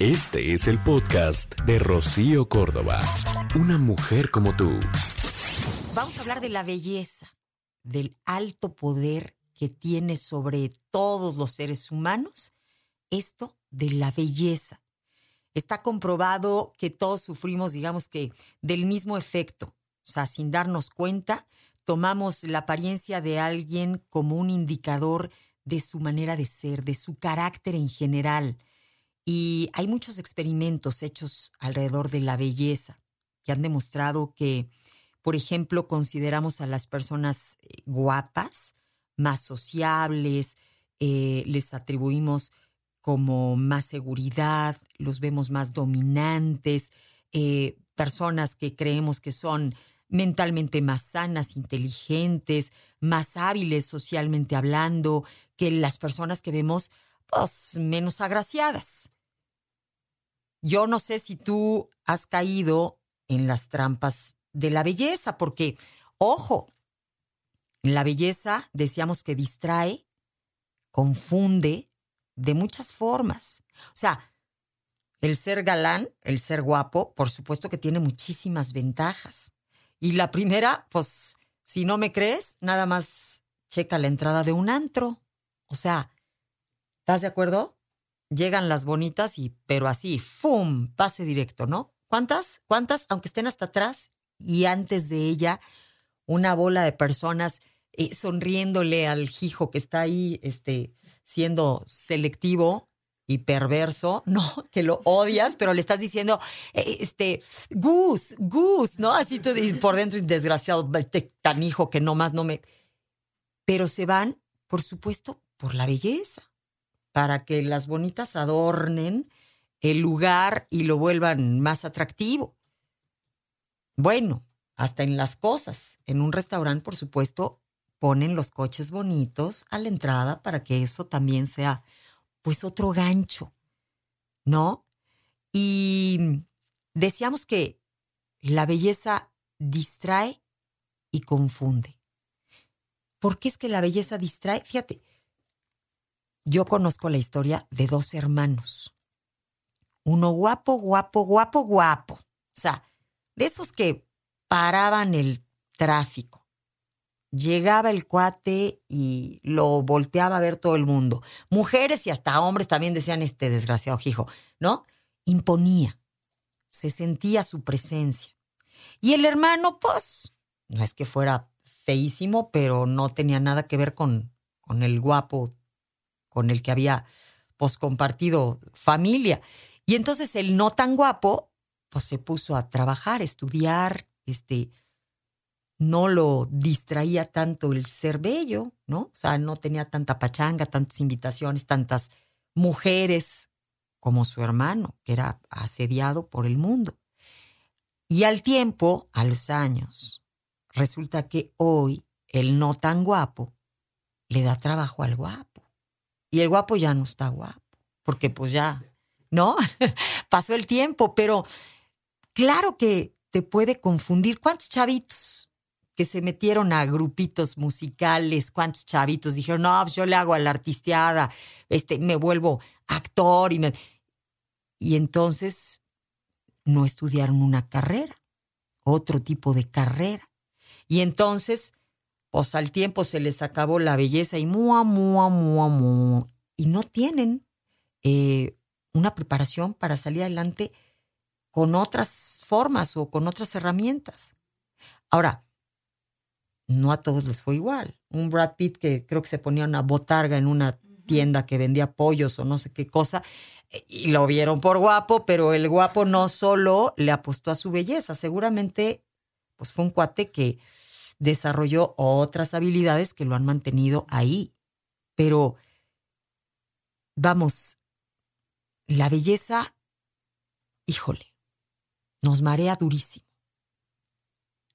Este es el podcast de Rocío Córdoba. Una mujer como tú. Vamos a hablar de la belleza, del alto poder que tiene sobre todos los seres humanos. Esto de la belleza. Está comprobado que todos sufrimos, digamos que, del mismo efecto. O sea, sin darnos cuenta, tomamos la apariencia de alguien como un indicador de su manera de ser, de su carácter en general. Y hay muchos experimentos hechos alrededor de la belleza que han demostrado que, por ejemplo, consideramos a las personas eh, guapas, más sociables, eh, les atribuimos como más seguridad, los vemos más dominantes, eh, personas que creemos que son mentalmente más sanas, inteligentes, más hábiles socialmente hablando, que las personas que vemos pues, menos agraciadas. Yo no sé si tú has caído en las trampas de la belleza, porque, ojo, la belleza decíamos que distrae, confunde de muchas formas. O sea, el ser galán, el ser guapo, por supuesto que tiene muchísimas ventajas. Y la primera, pues, si no me crees, nada más checa la entrada de un antro. O sea, ¿estás de acuerdo? Llegan las bonitas y, pero así, ¡fum! Pase directo, ¿no? ¿Cuántas? ¿Cuántas? Aunque estén hasta atrás y antes de ella, una bola de personas eh, sonriéndole al hijo que está ahí, este, siendo selectivo y perverso, ¿no? Que lo odias, pero le estás diciendo, eh, este, Gus, Gus, ¿no? Así tú, por dentro, desgraciado, tan hijo que no más no me. Pero se van, por supuesto, por la belleza para que las bonitas adornen el lugar y lo vuelvan más atractivo. Bueno, hasta en las cosas. En un restaurante, por supuesto, ponen los coches bonitos a la entrada para que eso también sea, pues, otro gancho, ¿no? Y decíamos que la belleza distrae y confunde. ¿Por qué es que la belleza distrae? Fíjate, yo conozco la historia de dos hermanos. Uno guapo, guapo, guapo, guapo. O sea, de esos que paraban el tráfico. Llegaba el cuate y lo volteaba a ver todo el mundo. Mujeres y hasta hombres también decían este desgraciado hijo, ¿no? Imponía. Se sentía su presencia. Y el hermano, pues, no es que fuera feísimo, pero no tenía nada que ver con, con el guapo con el que había pues compartido familia. Y entonces el no tan guapo pues se puso a trabajar, estudiar, este no lo distraía tanto el ser bello, ¿no? O sea, no tenía tanta pachanga, tantas invitaciones, tantas mujeres como su hermano, que era asediado por el mundo. Y al tiempo, a los años, resulta que hoy el no tan guapo le da trabajo al guapo. Y el guapo ya no está guapo, porque pues ya, ¿no? Pasó el tiempo, pero claro que te puede confundir. ¿Cuántos chavitos que se metieron a grupitos musicales, cuántos chavitos dijeron, no, pues yo le hago a la artisteada, este, me vuelvo actor y me... Y entonces no estudiaron una carrera, otro tipo de carrera. Y entonces pues al tiempo se les acabó la belleza y mua, mua, mua, mua. Y no tienen eh, una preparación para salir adelante con otras formas o con otras herramientas. Ahora, no a todos les fue igual. Un Brad Pitt que creo que se ponía una botarga en una tienda que vendía pollos o no sé qué cosa, eh, y lo vieron por guapo, pero el guapo no solo le apostó a su belleza, seguramente pues fue un cuate que desarrolló otras habilidades que lo han mantenido ahí. Pero, vamos, la belleza, híjole, nos marea durísimo.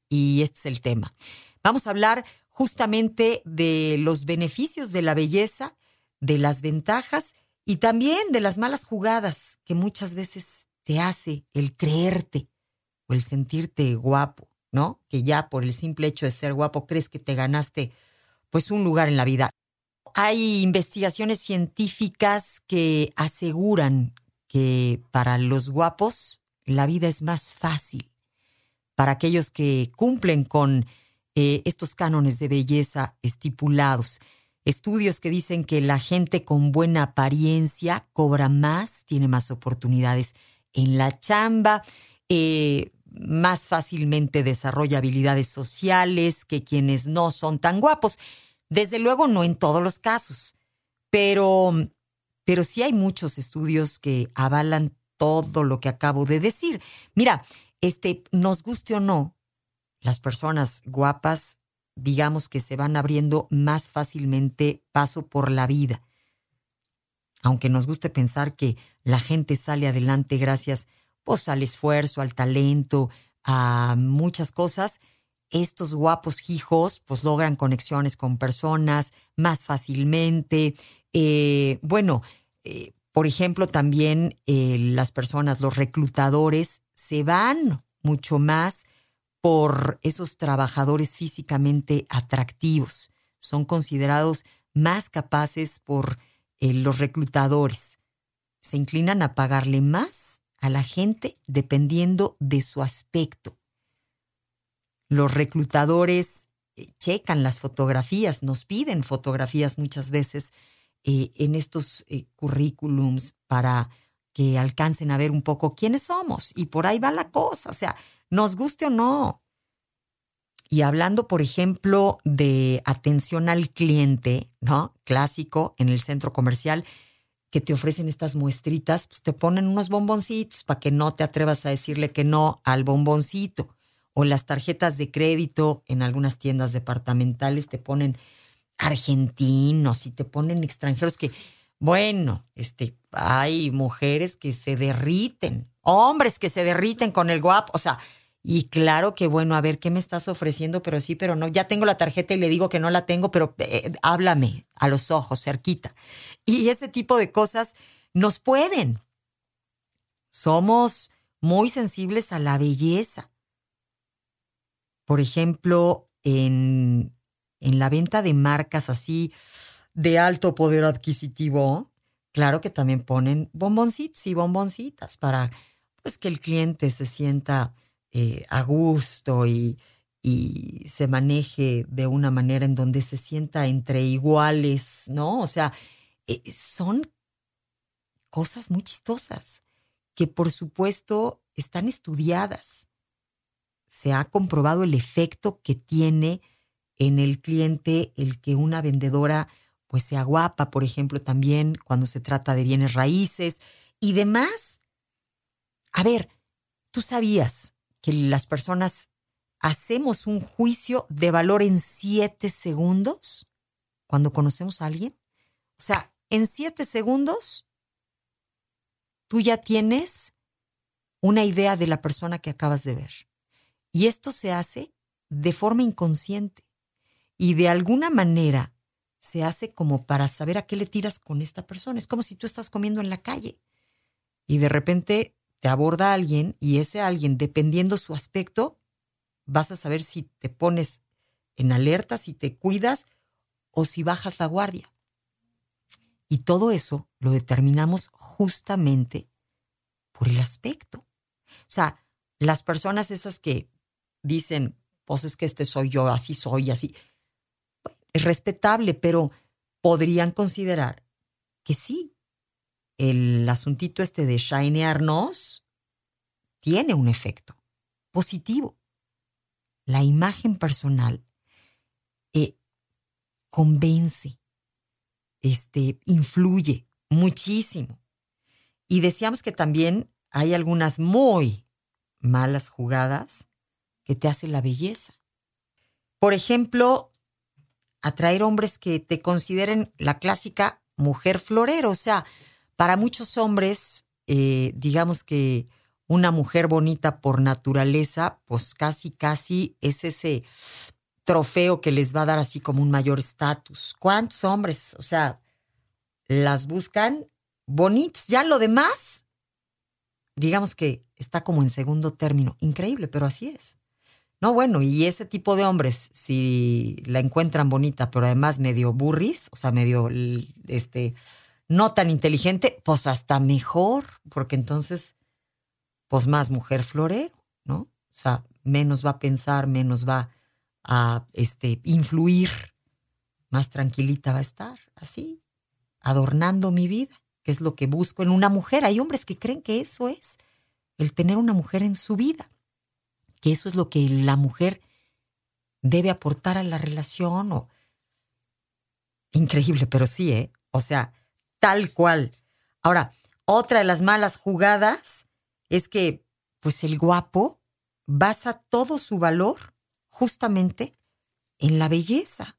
Y este es el tema. Vamos a hablar justamente de los beneficios de la belleza, de las ventajas y también de las malas jugadas que muchas veces te hace el creerte o el sentirte guapo ¿no? Que ya por el simple hecho de ser guapo crees que te ganaste pues un lugar en la vida. Hay investigaciones científicas que aseguran que para los guapos la vida es más fácil. Para aquellos que cumplen con eh, estos cánones de belleza estipulados. Estudios que dicen que la gente con buena apariencia cobra más, tiene más oportunidades en la chamba, eh, más fácilmente desarrolla habilidades sociales que quienes no son tan guapos. Desde luego no en todos los casos, pero, pero sí hay muchos estudios que avalan todo lo que acabo de decir. Mira, este, nos guste o no, las personas guapas, digamos que se van abriendo más fácilmente paso por la vida. Aunque nos guste pensar que la gente sale adelante gracias pues, al esfuerzo, al talento, a muchas cosas, estos guapos hijos pues logran conexiones con personas más fácilmente. Eh, bueno, eh, por ejemplo, también eh, las personas, los reclutadores, se van mucho más por esos trabajadores físicamente atractivos. Son considerados más capaces por los reclutadores. Se inclinan a pagarle más a la gente dependiendo de su aspecto. Los reclutadores eh, checan las fotografías, nos piden fotografías muchas veces eh, en estos eh, currículums para que alcancen a ver un poco quiénes somos. Y por ahí va la cosa, o sea, nos guste o no. Y hablando, por ejemplo, de atención al cliente, ¿no? Clásico en el centro comercial, que te ofrecen estas muestritas, pues te ponen unos bomboncitos para que no te atrevas a decirle que no al bomboncito. O las tarjetas de crédito en algunas tiendas departamentales te ponen argentinos y te ponen extranjeros que, bueno, este, hay mujeres que se derriten, hombres que se derriten con el guapo, o sea, y claro que bueno, a ver, ¿qué me estás ofreciendo? Pero sí, pero no, ya tengo la tarjeta y le digo que no la tengo, pero eh, háblame a los ojos, cerquita. Y ese tipo de cosas nos pueden. Somos muy sensibles a la belleza. Por ejemplo, en, en la venta de marcas así de alto poder adquisitivo, claro que también ponen bomboncitos y bomboncitas para pues que el cliente se sienta eh, a gusto y, se maneje de una manera en donde se sienta entre iguales, ¿no? O sea, eh, son cosas muy chistosas que por supuesto están estudiadas. Se ha comprobado el efecto que tiene en el cliente el que una vendedora pues sea guapa, por ejemplo, también cuando se trata de bienes raíces y demás. A ver, tú sabías que las personas hacemos un juicio de valor en siete segundos cuando conocemos a alguien? O sea, en siete segundos tú ya tienes una idea de la persona que acabas de ver. Y esto se hace de forma inconsciente. Y de alguna manera se hace como para saber a qué le tiras con esta persona. Es como si tú estás comiendo en la calle y de repente te aborda alguien y ese alguien, dependiendo su aspecto, vas a saber si te pones en alerta, si te cuidas o si bajas la guardia. Y todo eso lo determinamos justamente por el aspecto. O sea, las personas esas que dicen, pues es que este soy yo, así soy, así, es respetable, pero podrían considerar que sí, el asuntito este de shinearnos tiene un efecto positivo. La imagen personal eh, convence, este, influye muchísimo. Y decíamos que también hay algunas muy malas jugadas que te hace la belleza. Por ejemplo, atraer hombres que te consideren la clásica mujer florero, o sea, para muchos hombres, eh, digamos que una mujer bonita por naturaleza, pues casi, casi es ese trofeo que les va a dar así como un mayor estatus. ¿Cuántos hombres? O sea, las buscan bonitas. Ya lo demás, digamos que está como en segundo término. Increíble, pero así es. No, bueno, y ese tipo de hombres, si la encuentran bonita, pero además medio burris, o sea, medio, este, no tan inteligente, pues hasta mejor, porque entonces, pues más mujer florero, ¿no? O sea, menos va a pensar, menos va a este, influir, más tranquilita va a estar, así, adornando mi vida, que es lo que busco en una mujer. Hay hombres que creen que eso es el tener una mujer en su vida, que eso es lo que la mujer debe aportar a la relación o increíble, pero sí, ¿eh? O sea, tal cual. Ahora, otra de las malas jugadas es que pues el guapo basa todo su valor justamente en la belleza.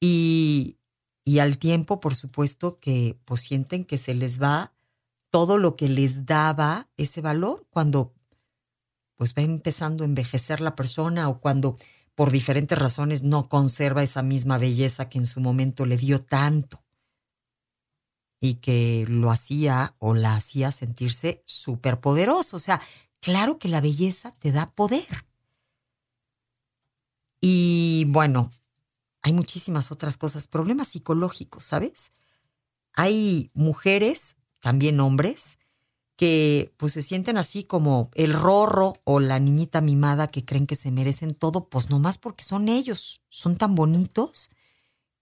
Y, y al tiempo, por supuesto, que pues sienten que se les va todo lo que les daba ese valor cuando pues va empezando a envejecer la persona o cuando por diferentes razones no conserva esa misma belleza que en su momento le dio tanto y que lo hacía o la hacía sentirse súper poderoso. O sea, claro que la belleza te da poder. Y bueno, hay muchísimas otras cosas, problemas psicológicos, ¿sabes? Hay mujeres, también hombres, que pues se sienten así como el rorro o la niñita mimada que creen que se merecen todo, pues nomás porque son ellos, son tan bonitos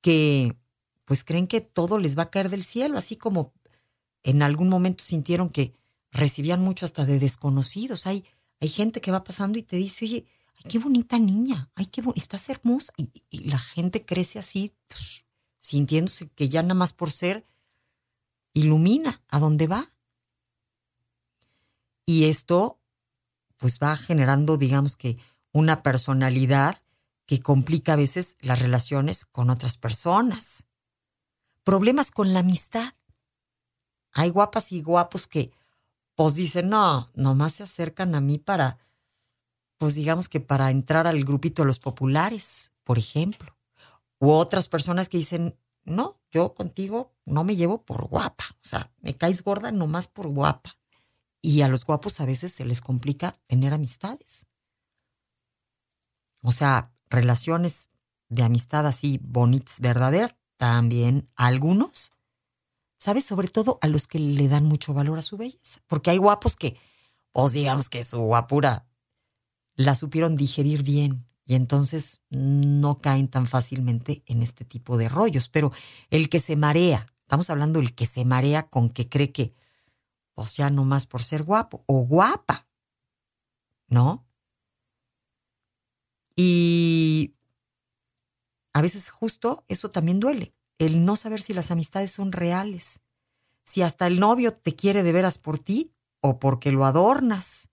que pues creen que todo les va a caer del cielo, así como en algún momento sintieron que recibían mucho hasta de desconocidos. Hay, hay gente que va pasando y te dice, oye, ay, qué bonita niña, ay, qué estás hermosa. Y, y, la gente crece así, pues, sintiéndose que ya nada más por ser ilumina a dónde va. Y esto pues va generando, digamos que, una personalidad que complica a veces las relaciones con otras personas. Problemas con la amistad. Hay guapas y guapos que pues dicen, no, nomás se acercan a mí para, pues digamos que para entrar al grupito de los populares, por ejemplo. U otras personas que dicen, no, yo contigo no me llevo por guapa, o sea, me caes gorda nomás por guapa. Y a los guapos a veces se les complica tener amistades. O sea, relaciones de amistad así bonitas, verdaderas, también algunos, ¿sabes? Sobre todo a los que le dan mucho valor a su belleza. Porque hay guapos que, pues digamos que su guapura la supieron digerir bien y entonces no caen tan fácilmente en este tipo de rollos. Pero el que se marea, estamos hablando del que se marea con que cree que o sea, no más por ser guapo o guapa, ¿no? Y a veces justo eso también duele, el no saber si las amistades son reales, si hasta el novio te quiere de veras por ti o porque lo adornas.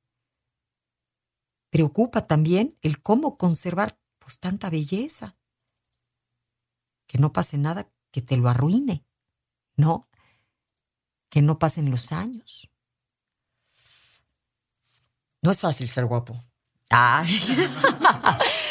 Preocupa también el cómo conservar pues tanta belleza. Que no pase nada que te lo arruine, ¿no? que no pasen los años. No es fácil ser guapo.